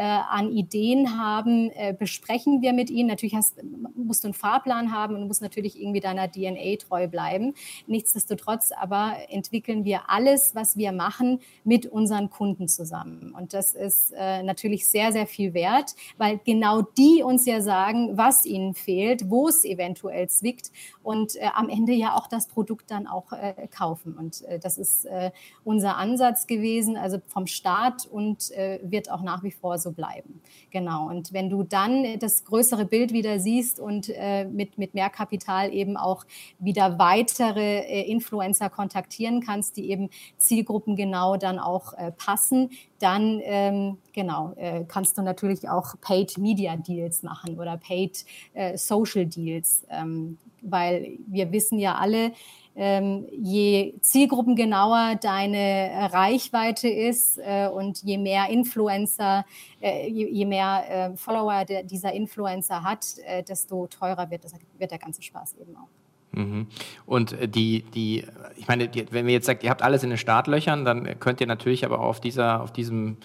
äh, an Ideen haben, äh, besprechen wir mit ihnen. Natürlich hast, musst du einen Fahrplan haben und musst natürlich irgendwie deiner DNA treu bleiben. Nichtsdestotrotz aber entwickeln wir alles, was wir machen, mit unseren Kunden zusammen. Und das ist äh, natürlich sehr, sehr viel wert, weil genau die uns ja sagen, was ihnen fehlt, wo es eventuell zwickt und äh, am Ende ja auch das Produkt dann auch äh, kaufen. Und äh, das ist äh, unser Ansatz gewesen, also vom Start und äh, wird auch nach wie vor so bleiben. Genau. Und wenn du dann das größere Bild wieder siehst und äh, mit, mit mehr Kapital eben auch wieder weitere äh, Influencer kontaktieren kannst, die eben Zielgruppen genau dann auch äh, passen, dann ähm, genau äh, kannst du natürlich auch Paid Media Deals machen oder Paid äh, Social Deals, ähm, weil wir wissen ja alle, ähm, je zielgruppengenauer deine Reichweite ist äh, und je mehr Influencer, äh, je, je, mehr äh, Follower der, dieser Influencer hat, äh, desto teurer wird, das, wird der ganze Spaß eben auch. Mhm. Und äh, die, die, ich meine, wenn wir jetzt sagt, ihr habt alles in den Startlöchern, dann könnt ihr natürlich aber auf dieser, auf diesem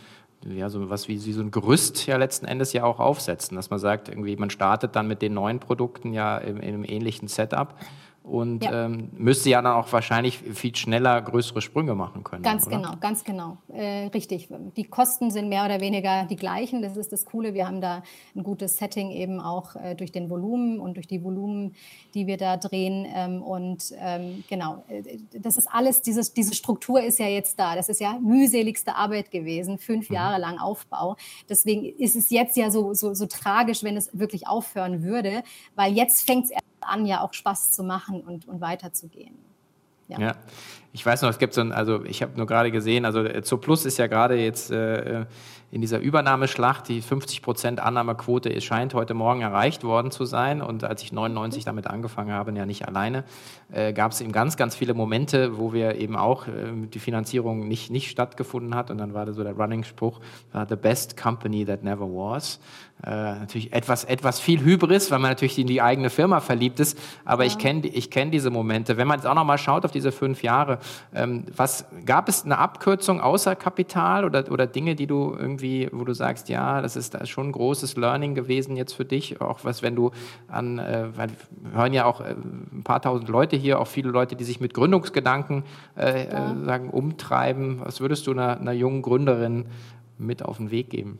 ja, so was wie, wie so ein Gerüst ja letzten Endes ja auch aufsetzen, dass man sagt, irgendwie, man startet dann mit den neuen Produkten ja in einem ähnlichen Setup und ja. ähm, müsste ja dann auch wahrscheinlich viel schneller größere Sprünge machen können. Ganz oder? genau, ganz genau. Äh, richtig. Die Kosten sind mehr oder weniger die gleichen. Das ist das Coole. Wir haben da ein gutes Setting eben auch äh, durch den Volumen und durch die Volumen, die wir da drehen. Ähm, und ähm, genau, äh, das ist alles, dieses, diese Struktur ist ja jetzt da. Das ist ja mühseligste Arbeit gewesen, fünf mhm. Jahre lang Aufbau. Deswegen ist es jetzt ja so, so, so tragisch, wenn es wirklich aufhören würde, weil jetzt fängt es erst an, ja auch Spaß zu machen und, und weiterzugehen. Ja. ja. ich weiß noch, es gibt so ein, also ich habe nur gerade gesehen, also äh, Plus ist ja gerade jetzt äh, in dieser Übernahmeschlacht, die 50 Prozent Annahmequote scheint heute Morgen erreicht worden zu sein. Und als ich 99 damit angefangen habe, ja nicht alleine, äh, gab es eben ganz, ganz viele Momente, wo wir eben auch äh, die Finanzierung nicht, nicht stattgefunden hat. Und dann war da so der Running-Spruch, uh, the best company that never was. Äh, natürlich etwas, etwas viel Hybris, weil man natürlich in die eigene Firma verliebt ist. Aber ja. ich kenne ich kenn diese Momente. Wenn man jetzt auch nochmal schaut auf diese fünf Jahre, ähm, was gab es eine Abkürzung außer Kapital oder, oder Dinge, die du irgendwie, wo du sagst, ja, das ist da schon ein großes Learning gewesen jetzt für dich, auch was, wenn du an, äh, weil wir hören ja auch äh, ein paar tausend Leute hier, auch viele Leute, die sich mit Gründungsgedanken äh, ja. Äh, sagen, umtreiben. Was würdest du einer, einer jungen Gründerin mit auf den Weg geben?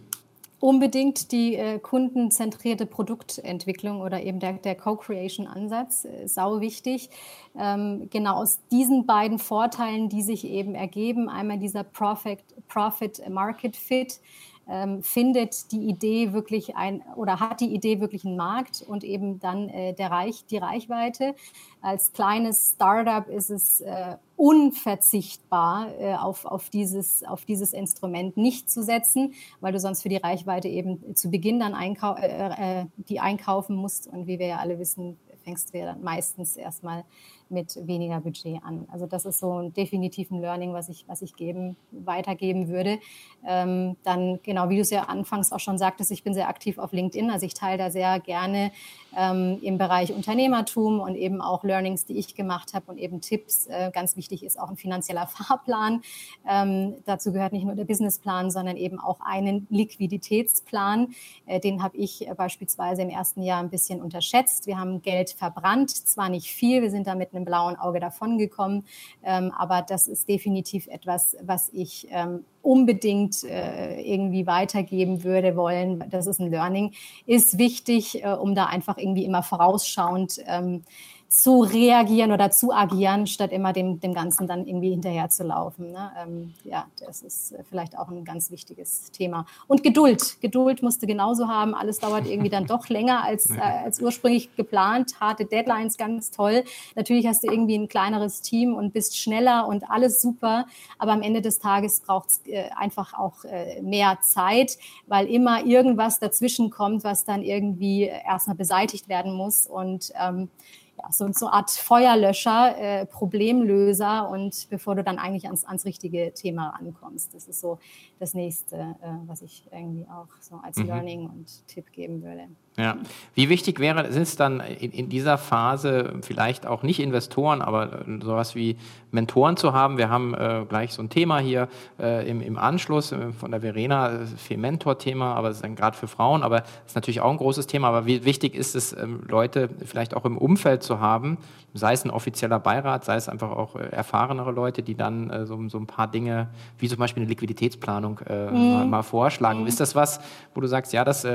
Unbedingt die äh, kundenzentrierte Produktentwicklung oder eben der, der Co-Creation-Ansatz, äh, sau wichtig. Ähm, genau aus diesen beiden Vorteilen, die sich eben ergeben, einmal dieser Profit-Market-Fit, ähm, findet die Idee wirklich ein oder hat die Idee wirklich einen Markt und eben dann äh, der Reich, die Reichweite. Als kleines Startup ist es äh, unverzichtbar, äh, auf, auf, dieses, auf dieses Instrument nicht zu setzen, weil du sonst für die Reichweite eben zu Beginn dann einkau äh, äh, die einkaufen musst. Und wie wir ja alle wissen, fängst du ja dann meistens erstmal mit weniger Budget an. Also das ist so ein definitiv Learning, was ich, was ich geben, weitergeben würde. Ähm, dann, genau, wie du es ja anfangs auch schon sagtest, ich bin sehr aktiv auf LinkedIn. Also ich teile da sehr gerne ähm, im Bereich Unternehmertum und eben auch Learnings, die ich gemacht habe und eben Tipps. Äh, ganz wichtig ist auch ein finanzieller (laughs) Fahrplan. Ähm, dazu gehört nicht nur der Businessplan, sondern eben auch einen Liquiditätsplan. Äh, den habe ich äh, beispielsweise im ersten Jahr ein bisschen unterschätzt. Wir haben Geld verbrannt, zwar nicht viel, wir sind damit einem blauen Auge davongekommen. Ähm, aber das ist definitiv etwas, was ich ähm, unbedingt äh, irgendwie weitergeben würde wollen. Das ist ein Learning, ist wichtig, äh, um da einfach irgendwie immer vorausschauend ähm, zu reagieren oder zu agieren, statt immer dem, dem Ganzen dann irgendwie hinterher zu laufen. Ne? Ähm, ja, das ist äh, vielleicht auch ein ganz wichtiges Thema. Und Geduld. Geduld musst du genauso haben. Alles dauert irgendwie dann doch länger als, (laughs) äh, als ursprünglich geplant. Harte Deadlines, ganz toll. Natürlich hast du irgendwie ein kleineres Team und bist schneller und alles super. Aber am Ende des Tages braucht es äh, einfach auch äh, mehr Zeit, weil immer irgendwas dazwischen kommt, was dann irgendwie erstmal beseitigt werden muss. Und ähm, ja, so, so eine Art Feuerlöscher, äh, Problemlöser und bevor du dann eigentlich ans, ans richtige Thema ankommst. Das ist so das nächste, äh, was ich irgendwie auch so als mhm. Learning und Tipp geben würde. Ja. Wie wichtig wäre es dann in, in, dieser Phase vielleicht auch nicht Investoren, aber sowas wie Mentoren zu haben? Wir haben äh, gleich so ein Thema hier äh, im, im Anschluss äh, von der Verena, viel Mentor-Thema, aber es ist dann gerade für Frauen, aber es ist natürlich auch ein großes Thema. Aber wie wichtig ist es, ähm, Leute vielleicht auch im Umfeld zu haben, sei es ein offizieller Beirat, sei es einfach auch äh, erfahrenere Leute, die dann äh, so, so ein paar Dinge, wie zum Beispiel eine Liquiditätsplanung, äh, mhm. mal, mal, vorschlagen. Mhm. Ist das was, wo du sagst, ja, das,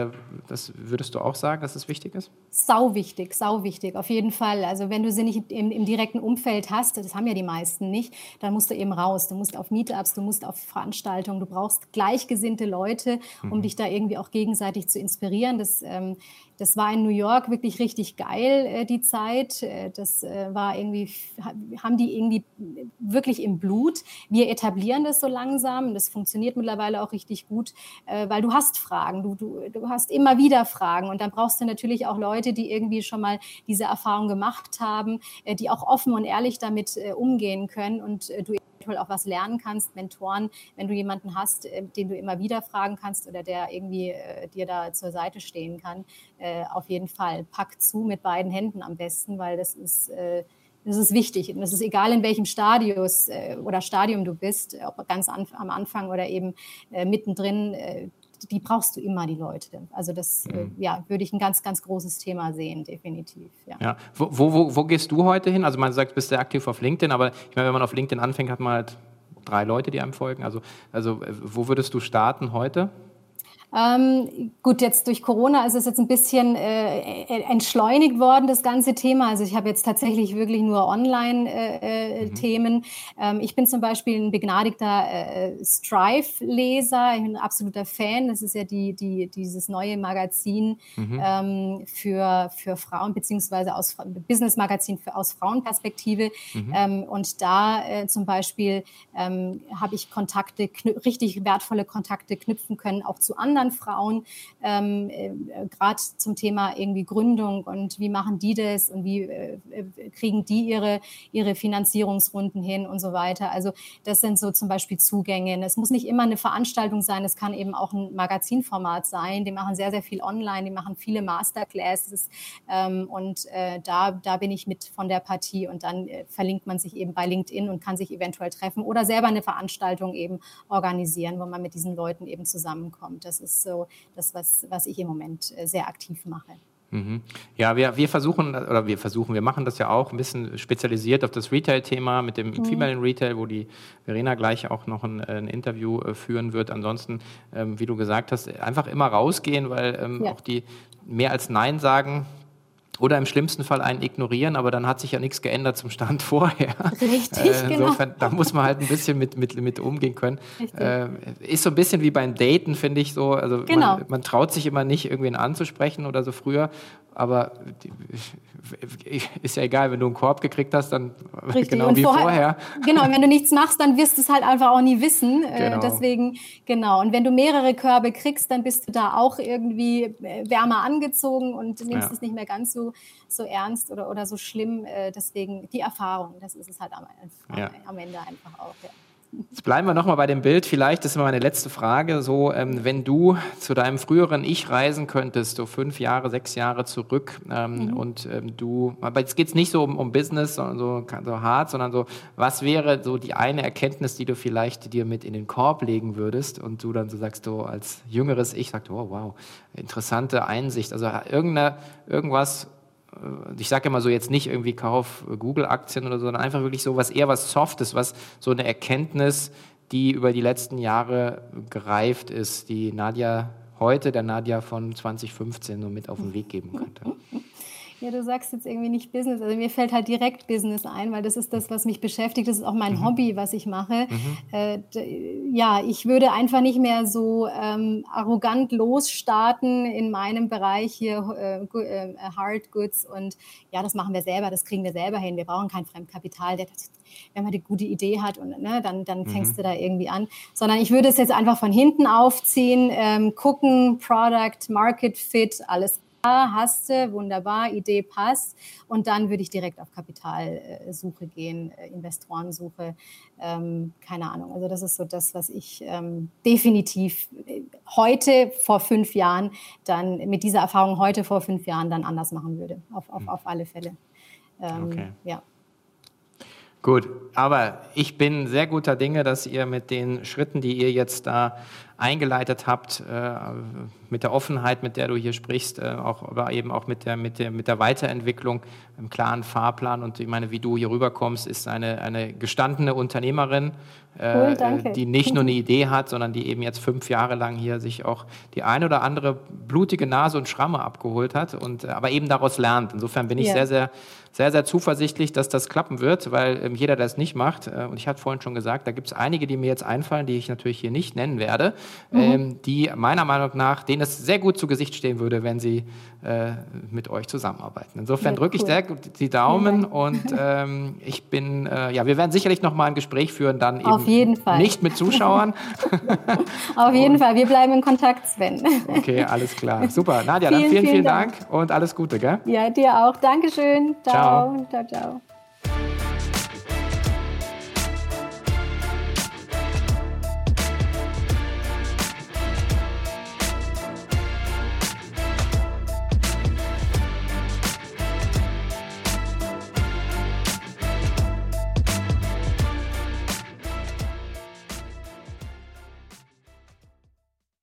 das würdest du auch auch sagen, dass es wichtig ist? Sau wichtig, sau wichtig, auf jeden Fall. Also wenn du sie nicht im, im, direkten Umfeld hast, das haben ja die meisten nicht, dann musst du eben raus. Du musst auf Meetups, du musst auf Veranstaltungen, du brauchst gleichgesinnte Leute, um mhm. dich da irgendwie auch gegenseitig zu inspirieren. Das ähm, das war in New York wirklich richtig geil, äh, die Zeit. Äh, das äh, war irgendwie, haben die irgendwie wirklich im Blut. Wir etablieren das so langsam. Das funktioniert mittlerweile auch richtig gut, weil du hast Fragen. Du, du, du hast immer wieder Fragen. Und dann brauchst du natürlich auch Leute, die irgendwie schon mal diese Erfahrung gemacht haben, die auch offen und ehrlich damit umgehen können und du eventuell auch was lernen kannst, Mentoren, wenn du jemanden hast, äh, den du immer wieder fragen kannst oder der irgendwie äh, dir da zur Seite stehen kann, äh, auf jeden Fall. Pack zu mit beiden Händen am besten, weil das ist, das ist wichtig. Und es ist egal, in welchem Stadius oder Stadium du bist, ob ganz an, am Anfang oder eben mittendrin, die brauchst du immer, die Leute. Also das äh, mhm. ja, würde ich ein ganz, ganz großes Thema sehen, definitiv. Ja. ja. Wo, wo, wo gehst du heute hin? Also man sagt, bist du aktiv auf LinkedIn, aber ich meine, wenn man auf LinkedIn anfängt, hat man halt drei Leute, die einem folgen. Also, also äh, wo würdest du starten heute? Ähm, gut, jetzt durch Corona ist es jetzt ein bisschen äh, entschleunigt worden, das ganze Thema. Also ich habe jetzt tatsächlich wirklich nur Online-Themen. Äh, mhm. ähm, ich bin zum Beispiel ein begnadigter äh, Strive-Leser, ich bin ein absoluter Fan. Das ist ja die, die, dieses neue Magazin mhm. ähm, für, für Frauen, beziehungsweise aus Business-Magazin aus Frauenperspektive. Mhm. Ähm, und da äh, zum Beispiel ähm, habe ich Kontakte, richtig wertvolle Kontakte knüpfen können, auch zu anderen anderen Frauen, ähm, äh, gerade zum Thema irgendwie Gründung und wie machen die das und wie äh, äh, kriegen die ihre, ihre Finanzierungsrunden hin und so weiter. Also das sind so zum Beispiel Zugänge. Es muss nicht immer eine Veranstaltung sein, es kann eben auch ein Magazinformat sein. Die machen sehr, sehr viel online, die machen viele Masterclasses ähm, und äh, da, da bin ich mit von der Partie und dann äh, verlinkt man sich eben bei LinkedIn und kann sich eventuell treffen oder selber eine Veranstaltung eben organisieren, wo man mit diesen Leuten eben zusammenkommt. Das ist ist so das, was, was ich im Moment äh, sehr aktiv mache. Mhm. Ja, wir, wir versuchen, oder wir versuchen, wir machen das ja auch ein bisschen spezialisiert auf das Retail-Thema mit dem mhm. Female in Retail, wo die Verena gleich auch noch ein, ein Interview äh, führen wird. Ansonsten, ähm, wie du gesagt hast, einfach immer rausgehen, weil ähm, ja. auch die mehr als Nein sagen oder im schlimmsten Fall einen ignorieren, aber dann hat sich ja nichts geändert zum Stand (laughs) vorher. Richtig, äh, genau. Da muss man halt ein bisschen mit, mit, mit umgehen können. Äh, ist so ein bisschen wie beim Daten, finde ich so. Also genau. man, man, traut sich immer nicht, irgendwen anzusprechen oder so früher aber (laughs) ist ja egal, wenn du einen Korb gekriegt hast, dann (laughs) Richtig. genau und wie vorher, vorher. Genau, und wenn du nichts machst, dann wirst du es halt einfach auch nie wissen. Äh, genau. deswegen, genau. Und wenn du mehrere Körbe kriegst, dann bist du da auch irgendwie äh, wärmer angezogen und nimmst ja. es nicht mehr ganz so, so ernst oder, oder so schlimm. Äh, deswegen die Erfahrung, das ist es halt am, ja. am Ende einfach auch. Ja. Jetzt bleiben wir nochmal bei dem Bild. Vielleicht ist immer meine letzte Frage so, ähm, wenn du zu deinem früheren Ich reisen könntest, so fünf Jahre, sechs Jahre zurück ähm, mhm. und ähm, du, aber jetzt geht es nicht so um, um Business, sondern so, so hart, sondern so, was wäre so die eine Erkenntnis, die du vielleicht dir mit in den Korb legen würdest und du dann so sagst, du als jüngeres Ich sagst, oh wow, interessante Einsicht. Also irgendeine, irgendwas, ich sage immer so jetzt nicht irgendwie kauf Google-Aktien oder so, sondern einfach wirklich so was eher was Softes, was so eine Erkenntnis, die über die letzten Jahre gereift ist, die Nadja heute, der Nadja von 2015 so mit auf den Weg geben könnte. Ja, du sagst jetzt irgendwie nicht Business. Also mir fällt halt direkt Business ein, weil das ist das, was mich beschäftigt. Das ist auch mein mhm. Hobby, was ich mache. Mhm. Äh, ja, ich würde einfach nicht mehr so ähm, arrogant losstarten in meinem Bereich hier äh, äh, Hard Goods und ja, das machen wir selber, das kriegen wir selber hin. Wir brauchen kein Fremdkapital. Der, wenn man eine gute Idee hat und ne, dann, dann fängst mhm. du da irgendwie an. Sondern ich würde es jetzt einfach von hinten aufziehen, ähm, gucken, Product, Market Fit, alles hast du, wunderbar, Idee passt. Und dann würde ich direkt auf Kapitalsuche gehen, äh, Investorensuche, ähm, keine Ahnung. Also das ist so das, was ich ähm, definitiv äh, heute vor fünf Jahren dann mit dieser Erfahrung heute vor fünf Jahren dann anders machen würde. Auf, auf, hm. auf alle Fälle. Ähm, okay. Ja. Gut, aber ich bin sehr guter Dinge, dass ihr mit den Schritten, die ihr jetzt da eingeleitet habt, äh, mit der Offenheit, mit der du hier sprichst, äh, auch, aber eben auch mit der, mit der, mit der Weiterentwicklung, im klaren Fahrplan. Und ich meine, wie du hier rüberkommst, ist eine, eine gestandene Unternehmerin, äh, cool, die nicht nur eine Idee hat, sondern die eben jetzt fünf Jahre lang hier sich auch die eine oder andere blutige Nase und Schramme abgeholt hat und aber eben daraus lernt. Insofern bin ich ja. sehr, sehr sehr, sehr zuversichtlich, dass das klappen wird, weil ähm, jeder, der es nicht macht, äh, und ich hatte vorhin schon gesagt, da gibt es einige, die mir jetzt einfallen, die ich natürlich hier nicht nennen werde, mhm. ähm, die meiner Meinung nach, denen es sehr gut zu Gesicht stehen würde, wenn sie äh, mit euch zusammenarbeiten. Insofern ja, drücke cool. ich sehr die Daumen und (laughs) ähm, ich bin, äh, ja, wir werden sicherlich noch mal ein Gespräch führen, dann Auf eben nicht mit Zuschauern. (laughs) Auf jeden Fall, wir bleiben in Kontakt, Sven. okay, alles klar. Super. Nadja, (laughs) vielen, dann vielen, vielen, vielen Dank. Dank. und alles Gute, gell? Ja, dir auch. Dankeschön. Ciao. Ciao, ciao. ciao.